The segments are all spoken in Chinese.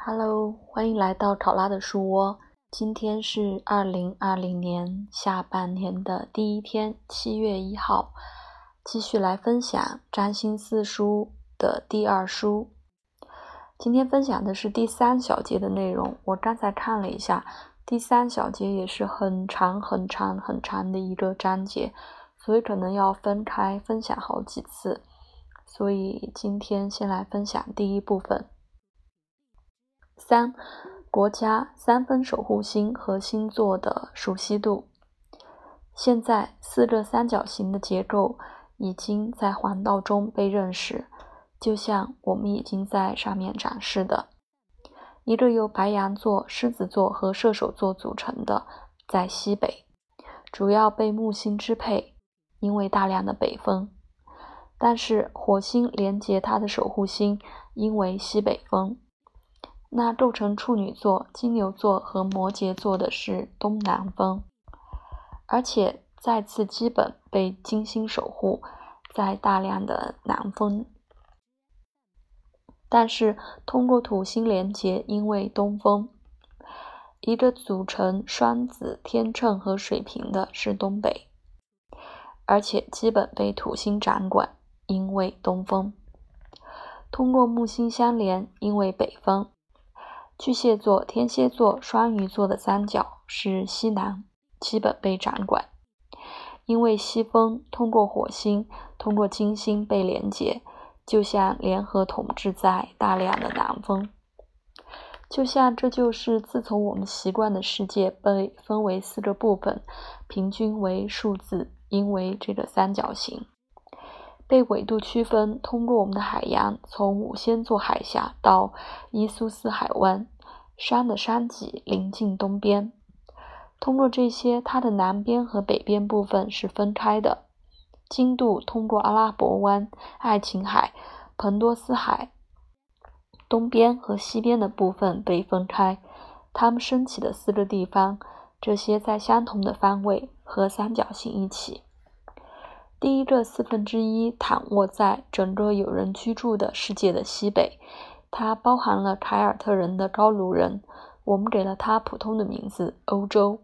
Hello，欢迎来到考拉的书窝。今天是二零二零年下半年的第一天，七月一号，继续来分享占星四书的第二书。今天分享的是第三小节的内容。我刚才看了一下，第三小节也是很长很长很长的一个章节，所以可能要分开分享好几次。所以今天先来分享第一部分。三国家三分守护星和星座的熟悉度。现在四个三角形的结构已经在环道中被认识，就像我们已经在上面展示的，一个由白羊座、狮子座和射手座组成的，在西北，主要被木星支配，因为大量的北风。但是火星连接它的守护星，因为西北风。那构成处女座、金牛座和摩羯座的是东南风，而且再次基本被金星守护，在大量的南风。但是通过土星连接，因为东风，一个组成双子、天秤和水瓶的是东北，而且基本被土星掌管，因为东风。通过木星相连，因为北风。巨蟹座、天蝎座、双鱼座的三角是西南，基本被掌管，因为西风通过火星、通过金星被连接，就像联合统治在大量的南风，就像这就是自从我们习惯的世界被分为四个部分，平均为数字，因为这个三角形。被纬度区分，通过我们的海洋，从五仙座海峡到伊苏斯海湾，山的山脊临近东边。通过这些，它的南边和北边部分是分开的。经度通过阿拉伯湾、爱琴海、彭多斯海，东边和西边的部分被分开。它们升起的四个地方，这些在相同的方位和三角形一起。第一个四分之一躺卧在整个有人居住的世界的西北，它包含了凯尔特人的高卢人，我们给了它普通的名字——欧洲。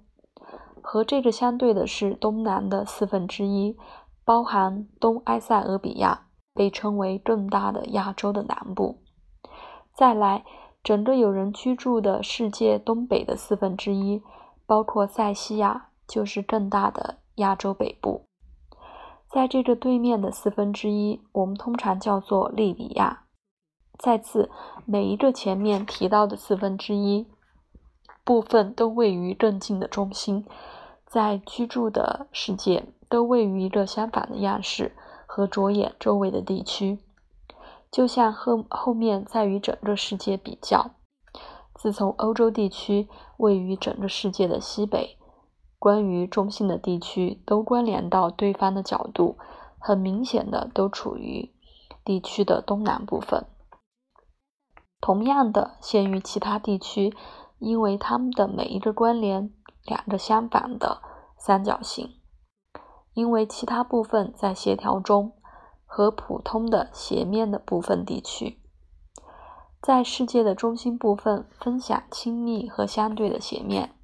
和这个相对的是东南的四分之一，包含东埃塞俄比亚，被称为更大的亚洲的南部。再来，整个有人居住的世界东北的四分之一，包括塞西亚，就是更大的亚洲北部。在这个对面的四分之一，我们通常叫做利比亚。再次，每一个前面提到的四分之一部分都位于更近的中心，在居住的世界都位于一个相反的样式和着眼周围的地区，就像后后面在与整个世界比较。自从欧洲地区位于整个世界的西北。关于中心的地区都关联到对方的角度，很明显的都处于地区的东南部分。同样的，限于其他地区，因为它们的每一个关联两个相反的三角形，因为其他部分在协调中和普通的斜面的部分地区，在世界的中心部分分享亲密和相对的斜面。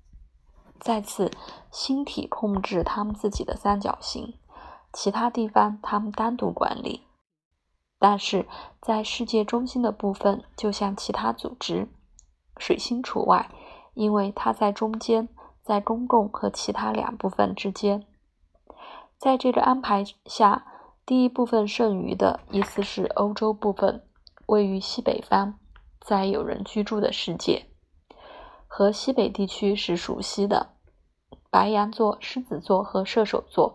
再次，星体控制他们自己的三角形，其他地方他们单独管理。但是在世界中心的部分，就像其他组织，水星除外，因为它在中间，在公共和其他两部分之间。在这个安排下，第一部分剩余的意思是欧洲部分，位于西北方，在有人居住的世界。和西北地区是熟悉的，白羊座、狮子座和射手座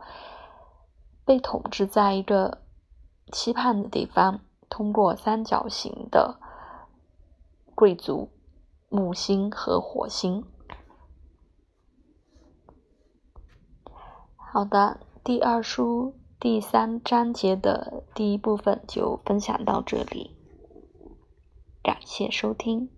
被统治在一个期盼的地方，通过三角形的贵族、木星和火星。好的，第二书第三章节的第一部分就分享到这里，感谢收听。